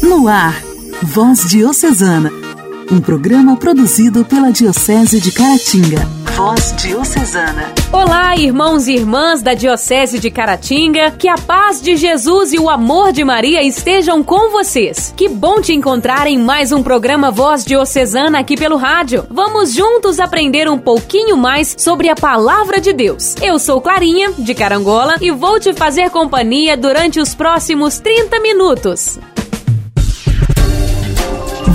No ar, Voz Diocesana, um programa produzido pela Diocese de Caratinga. Voz Diocesana. Olá, irmãos e irmãs da Diocese de Caratinga, que a paz de Jesus e o amor de Maria estejam com vocês. Que bom te encontrar em mais um programa Voz Diocesana aqui pelo rádio. Vamos juntos aprender um pouquinho mais sobre a palavra de Deus. Eu sou Clarinha, de Carangola, e vou te fazer companhia durante os próximos 30 minutos.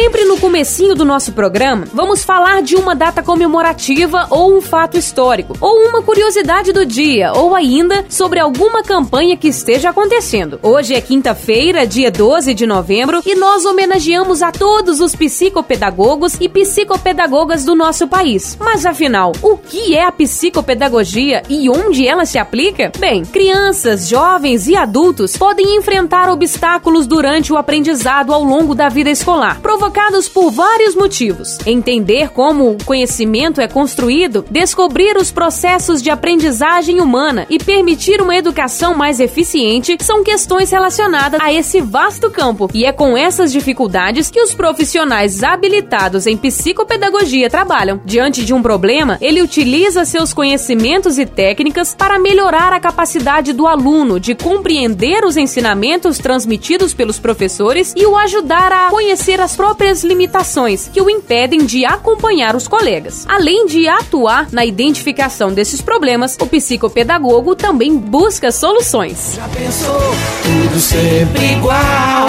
Sempre no comecinho do nosso programa, vamos falar de uma data comemorativa ou um fato histórico, ou uma curiosidade do dia, ou ainda sobre alguma campanha que esteja acontecendo. Hoje é quinta-feira, dia 12 de novembro, e nós homenageamos a todos os psicopedagogos e psicopedagogas do nosso país. Mas afinal, o que é a psicopedagogia e onde ela se aplica? Bem, crianças, jovens e adultos podem enfrentar obstáculos durante o aprendizado ao longo da vida escolar provocados por vários motivos. Entender como o conhecimento é construído, descobrir os processos de aprendizagem humana e permitir uma educação mais eficiente são questões relacionadas a esse vasto campo. E é com essas dificuldades que os profissionais habilitados em psicopedagogia trabalham. Diante de um problema, ele utiliza seus conhecimentos e técnicas para melhorar a capacidade do aluno de compreender os ensinamentos transmitidos pelos professores e o ajudar a conhecer as próprias limitações que o impedem de acompanhar os colegas. Além de atuar na identificação desses problemas, o psicopedagogo também busca soluções. Já pensou tudo sempre igual?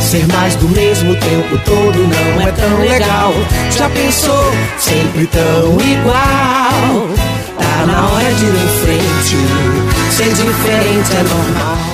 Ser mais do mesmo tempo todo não é tão legal. Já pensou sempre tão igual? Tá na hora de ir em frente. Ser diferente é normal.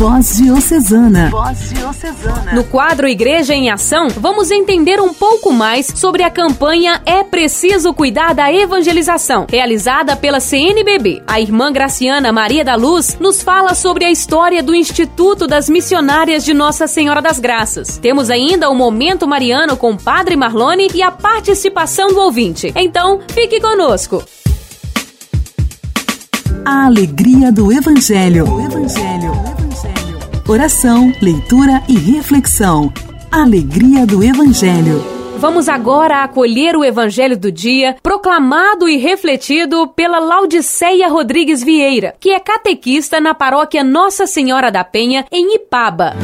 Voz Diocesana. Voz Diocesana. No quadro Igreja em Ação, vamos entender um pouco mais sobre a campanha É Preciso Cuidar da Evangelização, realizada pela CNBB. A irmã Graciana Maria da Luz nos fala sobre a história do Instituto das Missionárias de Nossa Senhora das Graças. Temos ainda o Momento Mariano com o Padre Marlone e a participação do ouvinte. Então, fique conosco. A alegria do Evangelho. O Evangelho. Oração, leitura e reflexão. Alegria do Evangelho. Vamos agora acolher o Evangelho do dia, proclamado e refletido pela Laudiceia Rodrigues Vieira, que é catequista na paróquia Nossa Senhora da Penha, em Ipaba.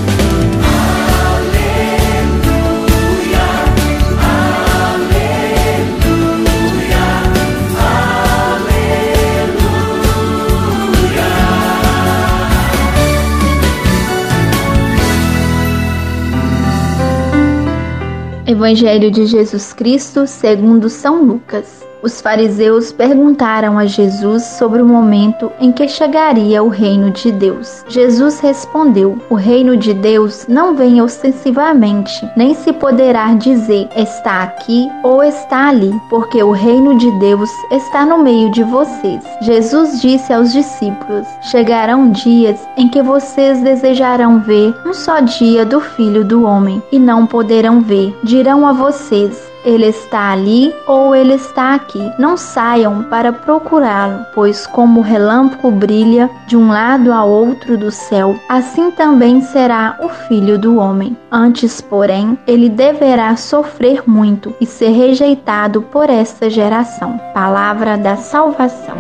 Evangelho de Jesus Cristo segundo São Lucas. Os fariseus perguntaram a Jesus sobre o momento em que chegaria o reino de Deus. Jesus respondeu: O reino de Deus não vem ostensivamente, nem se poderá dizer está aqui ou está ali, porque o reino de Deus está no meio de vocês. Jesus disse aos discípulos: Chegarão dias em que vocês desejarão ver um só dia do Filho do Homem e não poderão ver. Dirão a vocês: ele está ali ou ele está aqui. Não saiam para procurá-lo, pois como o relâmpago brilha de um lado a outro do céu, assim também será o filho do homem. Antes, porém, ele deverá sofrer muito e ser rejeitado por esta geração. Palavra da salvação.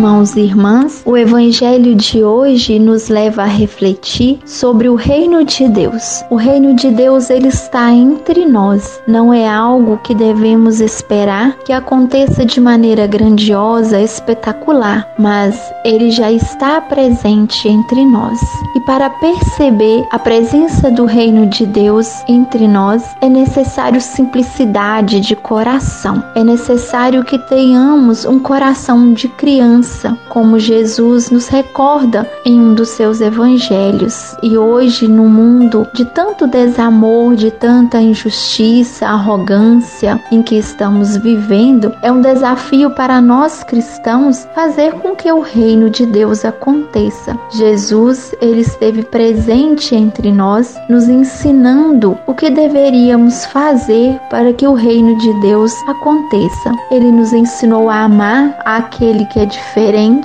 Irmãos e irmãs, o Evangelho de hoje nos leva a refletir sobre o reino de Deus. O reino de Deus ele está entre nós. Não é algo que devemos esperar que aconteça de maneira grandiosa, espetacular, mas ele já está presente entre nós. E para perceber a presença do reino de Deus entre nós, é necessário simplicidade de coração. É necessário que tenhamos um coração de criança coração como Jesus nos recorda em um dos seus evangelhos. E hoje, no mundo de tanto desamor, de tanta injustiça, arrogância em que estamos vivendo, é um desafio para nós cristãos fazer com que o reino de Deus aconteça. Jesus, ele esteve presente entre nós, nos ensinando o que deveríamos fazer para que o reino de Deus aconteça. Ele nos ensinou a amar aquele que é diferente,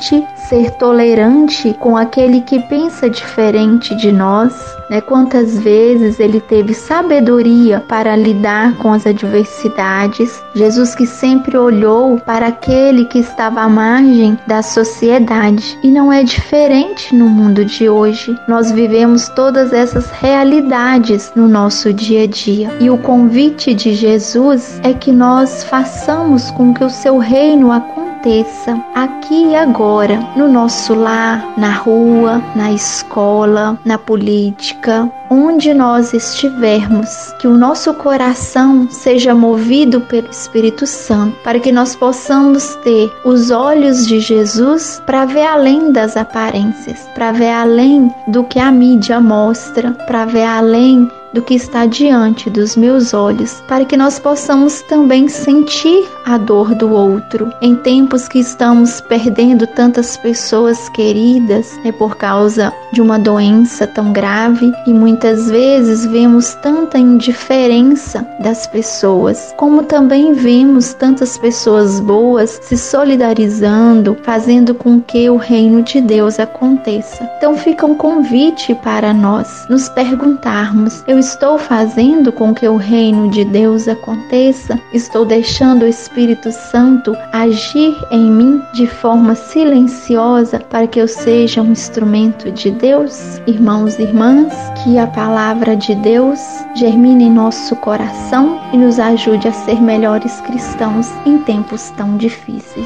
ser tolerante com aquele que pensa diferente de nós, né? Quantas vezes ele teve sabedoria para lidar com as adversidades? Jesus que sempre olhou para aquele que estava à margem da sociedade e não é diferente no mundo de hoje. Nós vivemos todas essas realidades no nosso dia a dia e o convite de Jesus é que nós façamos com que o seu reino aconteça aconteça aqui e agora, no nosso lar, na rua, na escola, na política, onde nós estivermos, que o nosso coração seja movido pelo Espírito Santo, para que nós possamos ter os olhos de Jesus para ver além das aparências, para ver além do que a mídia mostra, para ver além do que está diante dos meus olhos, para que nós possamos também sentir a dor do outro. Em tempos que estamos perdendo tantas pessoas queridas, é por causa de uma doença tão grave e muitas vezes vemos tanta indiferença das pessoas, como também vemos tantas pessoas boas se solidarizando, fazendo com que o reino de Deus aconteça. Então fica um convite para nós nos perguntarmos: eu estou fazendo com que o reino de Deus aconteça? Estou deixando o Espírito Santo agir em mim de forma silenciosa para que eu seja um instrumento de Deus? Irmãos e irmãs, que a palavra de Deus germine em nosso coração e nos ajude a ser melhores cristãos em tempos tão difíceis.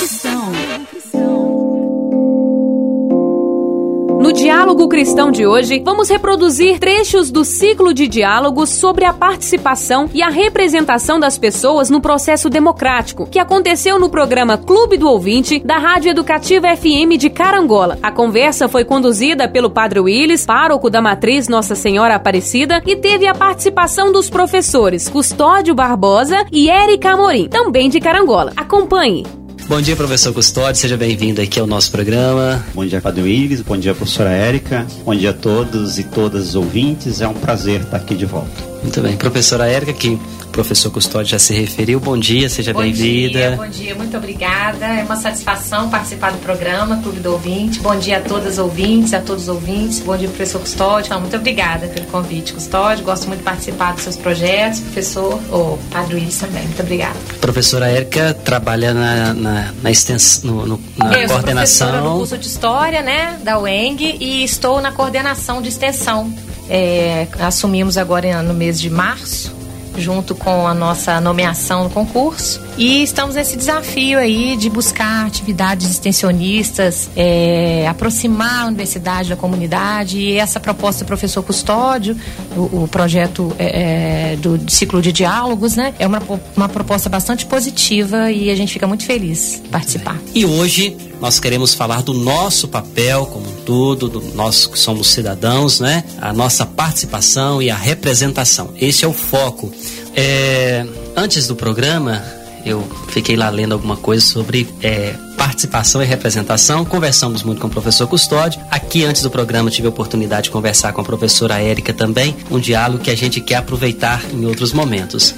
Diálogo Cristão de hoje, vamos reproduzir trechos do ciclo de diálogos sobre a participação e a representação das pessoas no processo democrático, que aconteceu no programa Clube do Ouvinte da Rádio Educativa FM de Carangola. A conversa foi conduzida pelo Padre Willis, pároco da Matriz Nossa Senhora Aparecida, e teve a participação dos professores Custódio Barbosa e Érica Amorim, também de Carangola. Acompanhe! Bom dia, professor Custódio, seja bem-vindo aqui ao nosso programa. Bom dia, Padre Willis, bom dia, professora Érica, bom dia a todos e todas os ouvintes, é um prazer estar aqui de volta. Muito bem, professora Érica, que professor Custódio já se referiu, bom dia, seja bem-vinda. Bom dia, bom dia, muito obrigada, é uma satisfação participar do programa Clube do Ouvinte, bom dia a todas as ouvintes, a todos os ouvintes, bom dia, professor Custódio, então, muito obrigada pelo convite, Custódio, gosto muito de participar dos seus projetos, professor, ou Padre Willis também, muito obrigada. Professora Érica trabalha na, na, na extensão, no, no, na Eu coordenação. Sou curso de História, né, da UENG e estou na coordenação de extensão. É, assumimos agora no mês de março, junto com a nossa nomeação no concurso. E estamos nesse desafio aí de buscar atividades extensionistas, é, aproximar a universidade da comunidade. E essa proposta do professor Custódio, o, o projeto é, do ciclo de diálogos, né? É uma, uma proposta bastante positiva e a gente fica muito feliz participar. E hoje nós queremos falar do nosso papel como um todo, do nós que somos cidadãos, né? A nossa participação e a representação. Esse é o foco. É, antes do programa, eu fiquei lá lendo alguma coisa sobre é, participação e representação. Conversamos muito com o professor Custódio. Aqui, antes do programa, tive a oportunidade de conversar com a professora Érica também. Um diálogo que a gente quer aproveitar em outros momentos.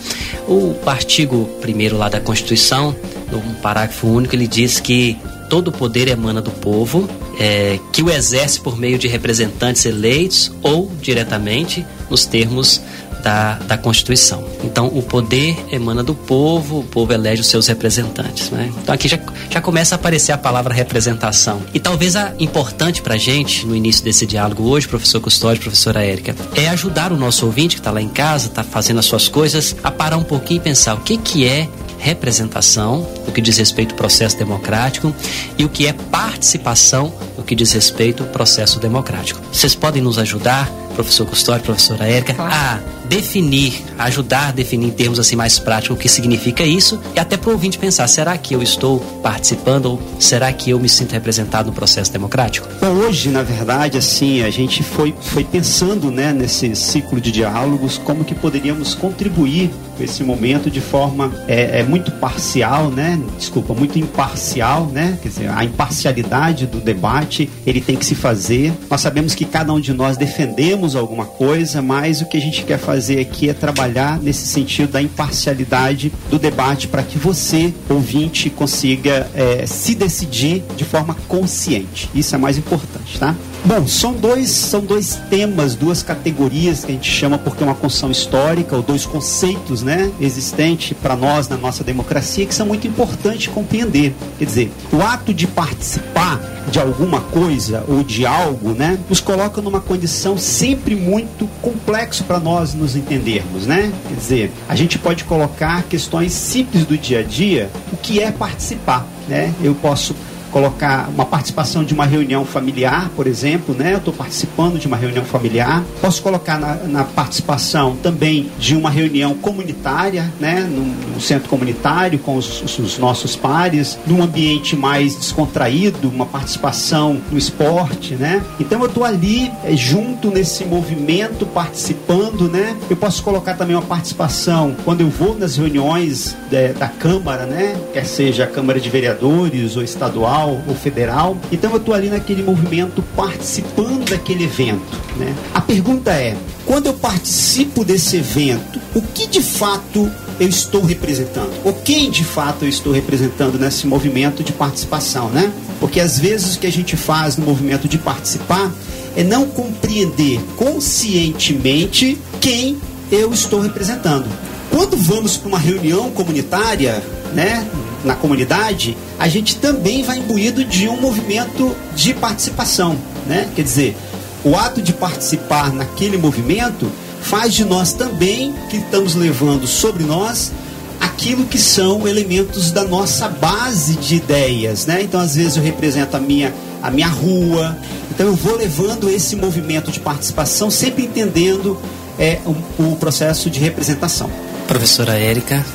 O artigo primeiro lá da Constituição, no parágrafo único, ele diz que todo o poder emana do povo, é, que o exerce por meio de representantes eleitos ou diretamente nos termos da, da Constituição. Então, o poder emana do povo, o povo elege os seus representantes. Né? Então, aqui já, já começa a aparecer a palavra representação. E talvez a importante para a gente, no início desse diálogo hoje, professor Custódio, professora Érica, é ajudar o nosso ouvinte que está lá em casa, está fazendo as suas coisas, a parar um pouquinho e pensar o que, que é representação, no que diz respeito ao processo democrático, e o que é participação, no que diz respeito ao processo democrático. Vocês podem nos ajudar, professor Custódio, professora Érica, claro. a definir, ajudar a definir em termos assim mais práticos o que significa isso e até para o ouvinte pensar, será que eu estou participando ou será que eu me sinto representado no processo democrático? Bom, hoje, na verdade, assim, a gente foi, foi pensando né, nesse ciclo de diálogos como que poderíamos contribuir com esse momento de forma é, é, muito parcial, né? Desculpa, muito imparcial, né? Quer dizer, a imparcialidade do debate ele tem que se fazer. Nós sabemos que cada um de nós defendemos alguma coisa, mas o que a gente quer fazer aqui é trabalhar nesse sentido da imparcialidade do debate para que você, ouvinte, consiga é, se decidir de forma consciente. Isso é mais importante, tá? Bom, são dois, são dois temas, duas categorias que a gente chama porque é uma construção histórica, ou dois conceitos né, existentes para nós na nossa democracia que são muito importantes compreender. Quer dizer, o ato de participar de alguma coisa ou de algo, né, nos coloca numa condição sempre muito complexo para nós nos entendermos, né? Quer dizer, a gente pode colocar questões simples do dia a dia, o que é participar, né? Eu posso colocar uma participação de uma reunião familiar, por exemplo, né? Eu estou participando de uma reunião familiar. Posso colocar na, na, participação também de uma reunião comunitária, né? Num, num centro comunitário com os, os, nossos pares, num ambiente mais descontraído, uma participação no esporte, né? Então eu estou ali é, junto nesse movimento, participando, né? Eu posso colocar também uma participação quando eu vou nas reuniões é, da Câmara, né? Quer seja a Câmara de Vereadores ou estadual ou federal. Então eu estou ali naquele movimento participando daquele evento. Né? A pergunta é: quando eu participo desse evento, o que de fato eu estou representando? Ou quem de fato eu estou representando nesse movimento de participação, né? Porque às vezes o que a gente faz no movimento de participar é não compreender conscientemente quem eu estou representando. Quando vamos para uma reunião comunitária, né, na comunidade, a gente também vai imbuído de um movimento de participação, né? Quer dizer, o ato de participar naquele movimento faz de nós também que estamos levando sobre nós aquilo que são elementos da nossa base de ideias, né? Então, às vezes eu represento a minha a minha rua. Então, eu vou levando esse movimento de participação, sempre entendendo é, o, o processo de representação. Professora Érica.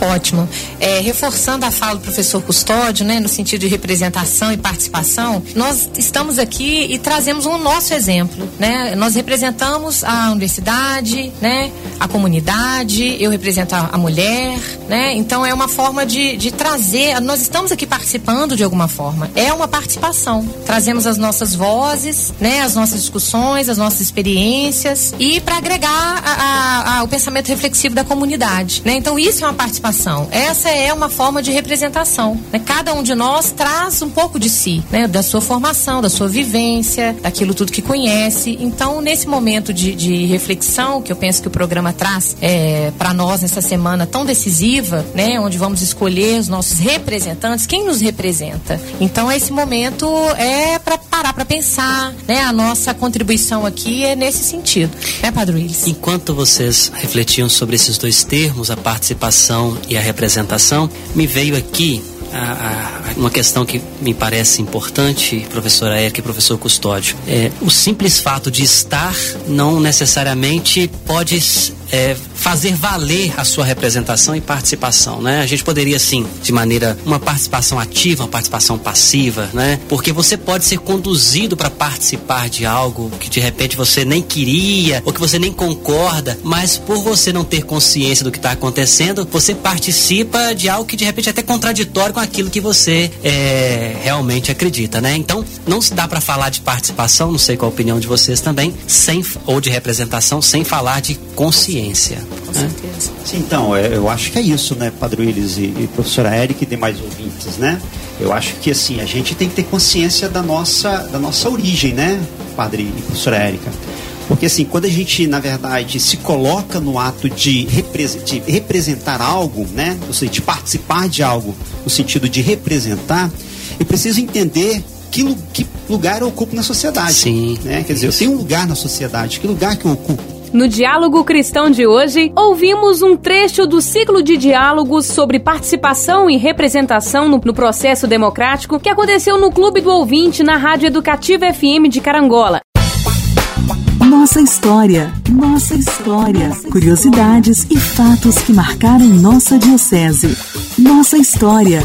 Ótimo. É, reforçando a fala do professor Custódio, né, no sentido de representação e participação, nós estamos aqui e trazemos um nosso exemplo, né? Nós representamos a universidade, né, a comunidade, eu represento a, a mulher, né? Então é uma forma de, de trazer, nós estamos aqui participando de alguma forma. É uma participação. Trazemos as nossas vozes, né, as nossas discussões, as nossas experiências e para agregar a, a, o pensamento reflexivo da comunidade comunidade. Né? Então, isso é uma participação. Essa é uma forma de representação. Né? Cada um de nós traz um pouco de si, né? da sua formação, da sua vivência, daquilo tudo que conhece. Então, nesse momento de, de reflexão que eu penso que o programa traz é, para nós nessa semana tão decisiva, né? onde vamos escolher os nossos representantes, quem nos representa. Então, esse momento é para parar para pensar. Né? A nossa contribuição aqui é nesse sentido. Né, Padre Willis? Enquanto vocês refletiam sobre esses dois termos, a participação e a representação, me veio aqui a, a, uma questão que me parece importante, professora Érica e professor Custódio. É, o simples fato de estar não necessariamente pode é, fazer valer a sua representação e participação, né? A gente poderia sim, de maneira uma participação ativa, uma participação passiva, né? Porque você pode ser conduzido para participar de algo que de repente você nem queria ou que você nem concorda, mas por você não ter consciência do que está acontecendo, você participa de algo que de repente é até contraditório com aquilo que você é, realmente acredita, né? Então não se dá para falar de participação, não sei qual a opinião de vocês também, sem ou de representação, sem falar de consciência consciência. Com né? certeza. Sim, então, é, eu acho que é isso, né, Padre Willis e, e professora Eric e demais ouvintes, né? Eu acho que, assim, a gente tem que ter consciência da nossa, da nossa origem, né, Padre e professora Érica? Porque assim, quando a gente, na verdade, se coloca no ato de, de representar algo, né? Ou seja, de participar de algo, no sentido de representar, eu preciso entender que, que lugar eu ocupo na sociedade. Sim. Né? Quer dizer, eu tenho um lugar na sociedade. Que lugar que eu ocupo? No Diálogo Cristão de hoje, ouvimos um trecho do ciclo de diálogos sobre participação e representação no, no, processo democrático que aconteceu no Clube do Ouvinte na Rádio Educativa FM de Carangola. Nossa história, nossa história, curiosidades e fatos que marcaram nossa diocese. Nossa história.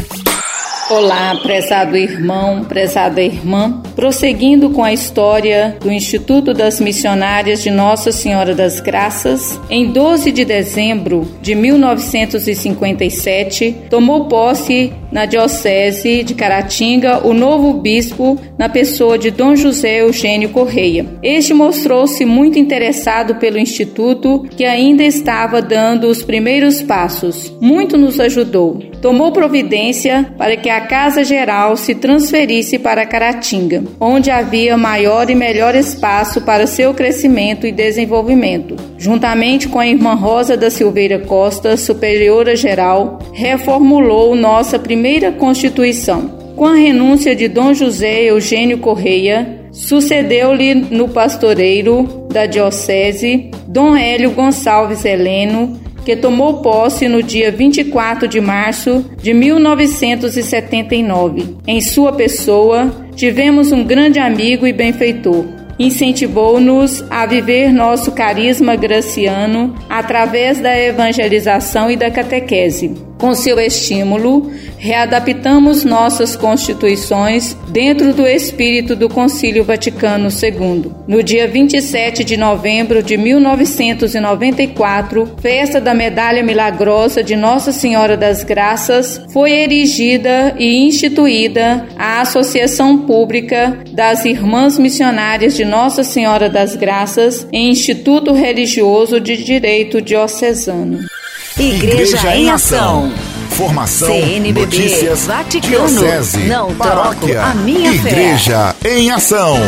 Olá, prezado irmão, prezada irmã. Prosseguindo com a história do Instituto das Missionárias de Nossa Senhora das Graças, em 12 de dezembro de 1957, tomou posse na Diocese de Caratinga o novo bispo na pessoa de Dom José Eugênio Correia. Este mostrou-se muito interessado pelo Instituto, que ainda estava dando os primeiros passos. Muito nos ajudou. Tomou providência para que a Casa Geral se transferisse para Caratinga, onde havia maior e melhor espaço para seu crescimento e desenvolvimento. Juntamente com a irmã Rosa da Silveira Costa, superiora geral, reformulou nossa primeira Constituição. Com a renúncia de Dom José Eugênio Correia, sucedeu-lhe no pastoreiro da diocese Dom Hélio Gonçalves Heleno, que tomou posse no dia 24 de março de 1979. Em sua pessoa, tivemos um grande amigo e benfeitor. Incentivou-nos a viver nosso carisma graciano através da evangelização e da catequese. Com seu estímulo, readaptamos nossas constituições dentro do espírito do Concílio Vaticano II. No dia 27 de novembro de 1994, festa da Medalha Milagrosa de Nossa Senhora das Graças, foi erigida e instituída a Associação Pública das Irmãs Missionárias de Nossa Senhora das Graças em Instituto Religioso de Direito Diocesano. Igreja, Igreja em Ação. Formação, CNBB, notícias, Vaticano, diocese, não paróquia, a minha Igreja fé. em Ação.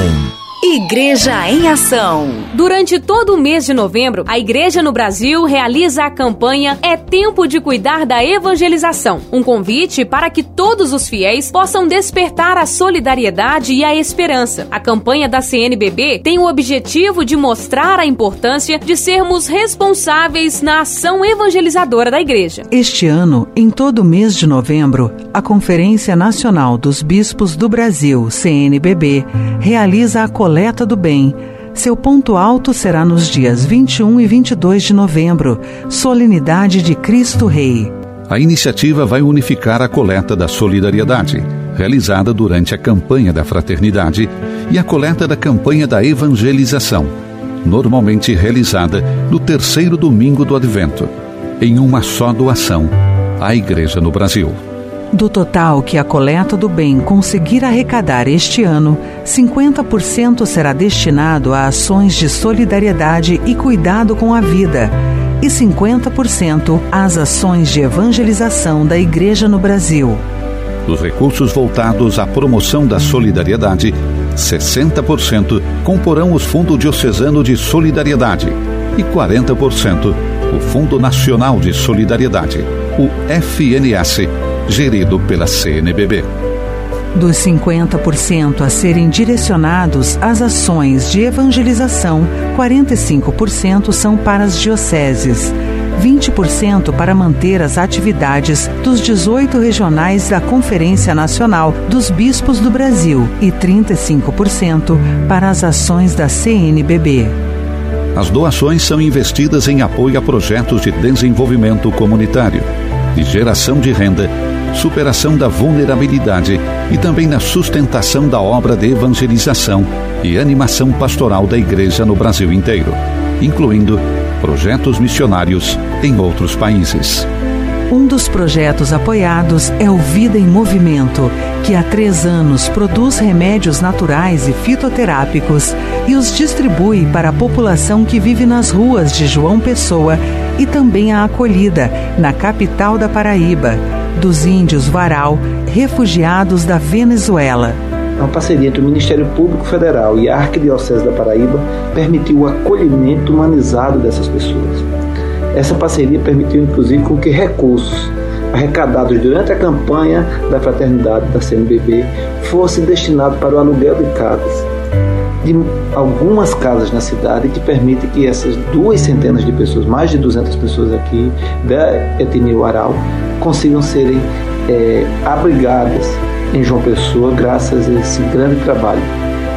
Igreja em Ação. Durante todo o mês de novembro, a Igreja no Brasil realiza a campanha É Tempo de Cuidar da Evangelização. Um convite para que todos os fiéis possam despertar a solidariedade e a esperança. A campanha da CNBB tem o objetivo de mostrar a importância de sermos responsáveis na ação evangelizadora da Igreja. Este ano, em todo o mês de novembro, a Conferência Nacional dos Bispos do Brasil, CNBB, realiza a coleta Coleta do Bem. Seu ponto alto será nos dias 21 e 22 de novembro, Solenidade de Cristo Rei. A iniciativa vai unificar a coleta da solidariedade, realizada durante a campanha da fraternidade, e a coleta da campanha da evangelização, normalmente realizada no terceiro domingo do Advento, em uma só doação à Igreja no Brasil. Do total que a coleta do bem conseguir arrecadar este ano, 50% será destinado a ações de solidariedade e cuidado com a vida e 50% às ações de evangelização da Igreja no Brasil. Dos recursos voltados à promoção da solidariedade, 60% comporão os Fundo Diocesano de Solidariedade e 40% o Fundo Nacional de Solidariedade, o FNS gerido pela CNBB. Dos 50% a serem direcionados às ações de evangelização, 45% são para as dioceses, 20% para manter as atividades dos 18 regionais da Conferência Nacional dos Bispos do Brasil e 35% para as ações da CNBB. As doações são investidas em apoio a projetos de desenvolvimento comunitário, de geração de renda superação da vulnerabilidade e também na sustentação da obra de evangelização e animação pastoral da Igreja no Brasil inteiro, incluindo projetos missionários em outros países. Um dos projetos apoiados é o Vida em Movimento, que há três anos produz remédios naturais e fitoterápicos e os distribui para a população que vive nas ruas de João Pessoa e também a acolhida, na capital da Paraíba dos índios Varal, refugiados da Venezuela. Uma parceria entre o Ministério Público Federal e a Arquidiocese da Paraíba permitiu o acolhimento humanizado dessas pessoas. Essa parceria permitiu, inclusive, com que recursos arrecadados durante a campanha da fraternidade da CNBB fossem destinados para o aluguel de casas. De algumas casas na cidade que permite que essas duas centenas de pessoas, mais de 200 pessoas aqui da etnia Uaral, consigam serem é, abrigadas em João Pessoa graças a esse grande trabalho.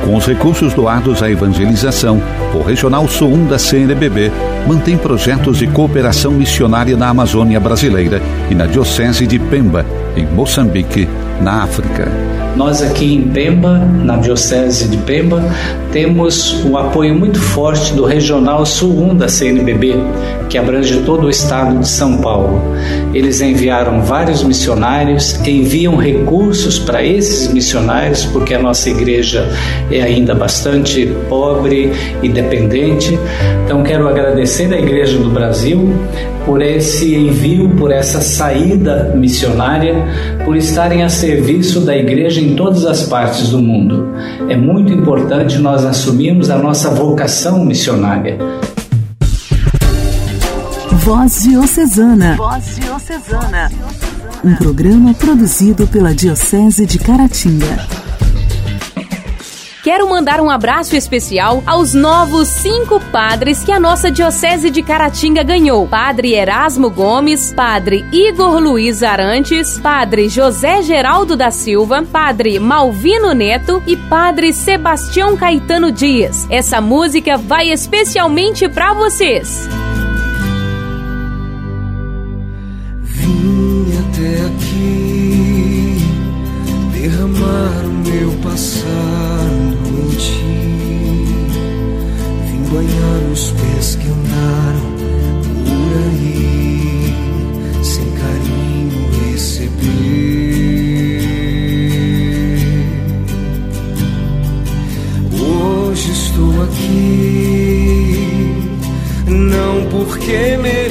Com os recursos doados à evangelização, o Regional Sul 1 da CNBB mantém projetos de cooperação missionária na Amazônia brasileira e na Diocese de Pemba, em Moçambique, na África. Nós aqui em Pemba, na Diocese de Pemba, temos um apoio muito forte do Regional Sul 1 da CNBB, que abrange todo o estado de São Paulo. Eles enviaram vários missionários, enviam recursos para esses missionários, porque a nossa igreja é ainda bastante pobre e dependente. Então quero agradecer à Igreja do Brasil por esse envio, por essa saída missionária, por estarem a serviço da igreja em todas as partes do mundo. É muito importante nós assumirmos a nossa vocação missionária. Voz Diocesana. Voz Diocesana. Um programa produzido pela Diocese de Caratinga quero mandar um abraço especial aos novos cinco padres que a nossa Diocese de Caratinga ganhou: Padre Erasmo Gomes, Padre Igor Luiz Arantes, Padre José Geraldo da Silva, Padre Malvino Neto e Padre Sebastião Caetano Dias. Essa música vai especialmente para vocês. Vim até aqui derramar o meu passado banhar os pés que andaram por aí, sem carinho receber. Hoje estou aqui, não porque mereço,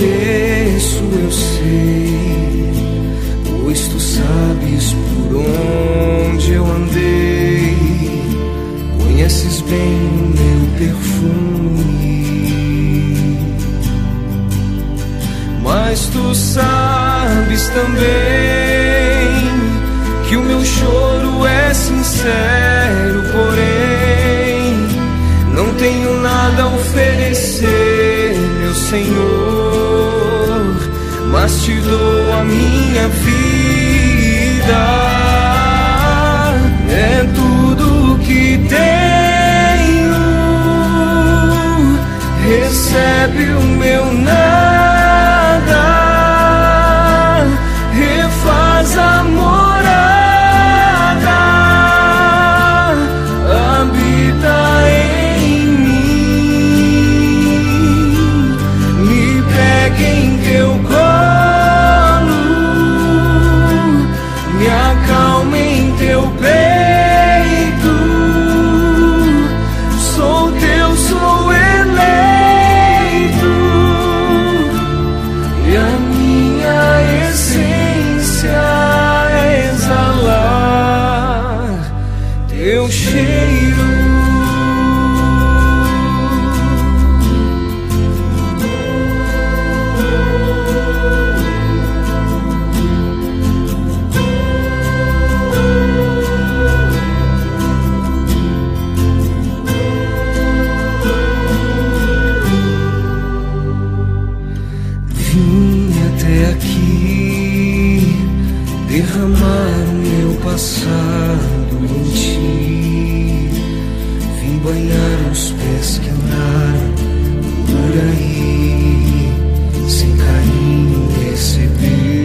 também que o meu choro é sincero, porém não tenho nada a oferecer, meu Senhor, mas te dou a minha vida, Passado em ti. Vim banhar os pés que andaram por aí, sem carinho receber.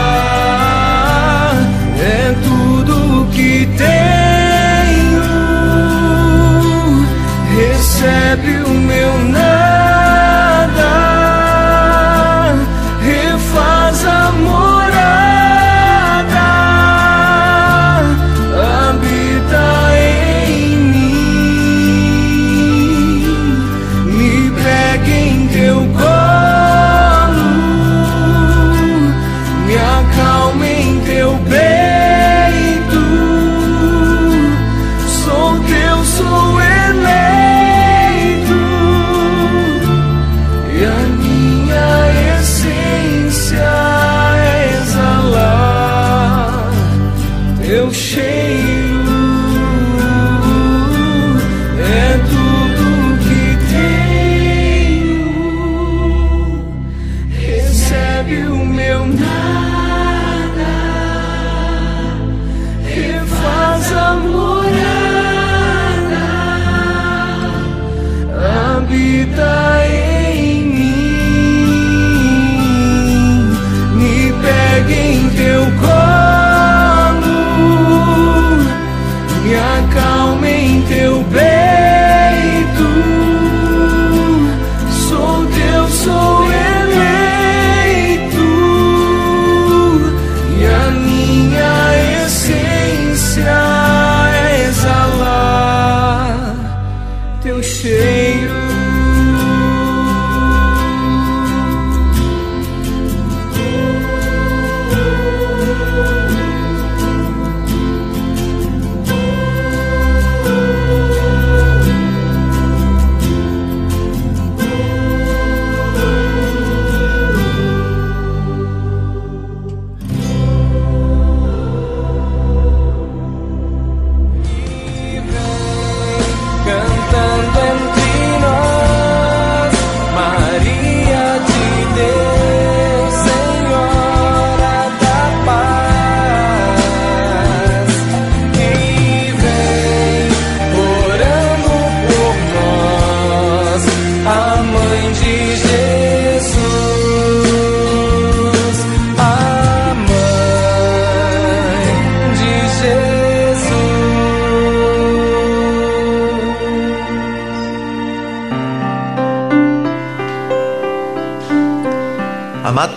everyone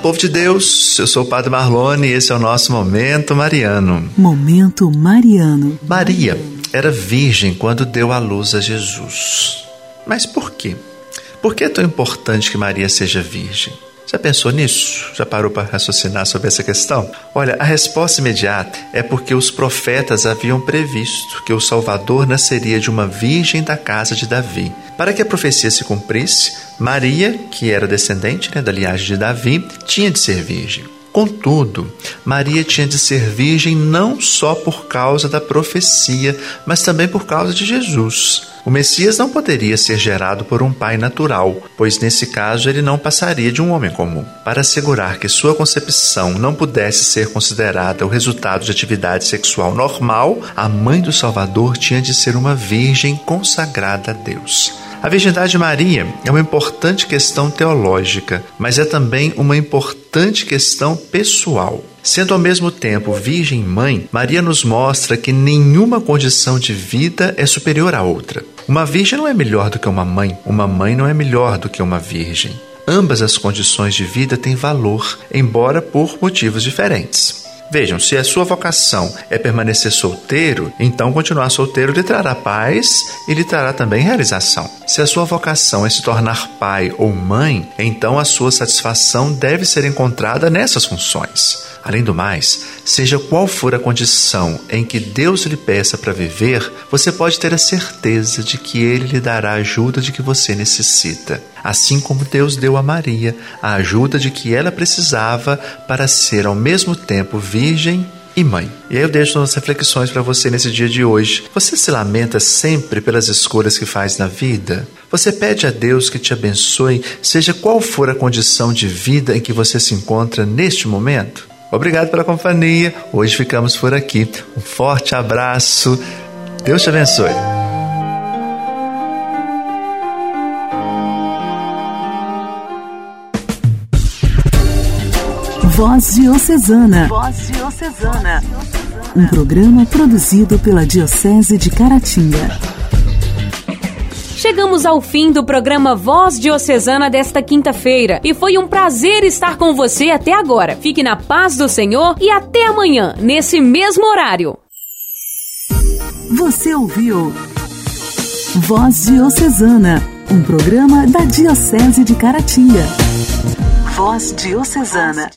povo de Deus, eu sou o Padre Marlone e esse é o nosso Momento Mariano. Momento Mariano. Maria era virgem quando deu à luz a Jesus. Mas por quê? Por que é tão importante que Maria seja virgem? Já pensou nisso? Já parou para raciocinar sobre essa questão? Olha, a resposta imediata é porque os profetas haviam previsto que o Salvador nasceria de uma virgem da casa de Davi. Para que a profecia se cumprisse, Maria, que era descendente né, da linhagem de Davi, tinha de ser virgem. Contudo, Maria tinha de ser virgem não só por causa da profecia, mas também por causa de Jesus. O Messias não poderia ser gerado por um pai natural, pois nesse caso ele não passaria de um homem comum. Para assegurar que sua concepção não pudesse ser considerada o resultado de atividade sexual normal, a mãe do Salvador tinha de ser uma virgem consagrada a Deus. A Virgindade de Maria é uma importante questão teológica, mas é também uma importante questão pessoal. Sendo ao mesmo tempo Virgem e Mãe, Maria nos mostra que nenhuma condição de vida é superior à outra. Uma virgem não é melhor do que uma mãe, uma mãe não é melhor do que uma virgem. Ambas as condições de vida têm valor, embora por motivos diferentes. Vejam, se a sua vocação é permanecer solteiro, então continuar solteiro lhe trará paz e lhe trará também realização. Se a sua vocação é se tornar pai ou mãe, então a sua satisfação deve ser encontrada nessas funções. Além do mais, seja qual for a condição em que Deus lhe peça para viver, você pode ter a certeza de que Ele lhe dará a ajuda de que você necessita. Assim como Deus deu a Maria a ajuda de que ela precisava para ser ao mesmo tempo virgem e mãe. E aí eu deixo umas reflexões para você nesse dia de hoje. Você se lamenta sempre pelas escolhas que faz na vida? Você pede a Deus que te abençoe, seja qual for a condição de vida em que você se encontra neste momento? Obrigado pela companhia. Hoje ficamos por aqui. Um forte abraço. Deus te abençoe. Voz Diocesana. Voz Diocesana. Um programa produzido pela Diocese de Caratinga. Chegamos ao fim do programa Voz Diocesana desta quinta-feira e foi um prazer estar com você até agora. Fique na paz do Senhor e até amanhã, nesse mesmo horário. Você ouviu Voz Diocesana, um programa da Diocese de Caratinga. Voz Diocesana.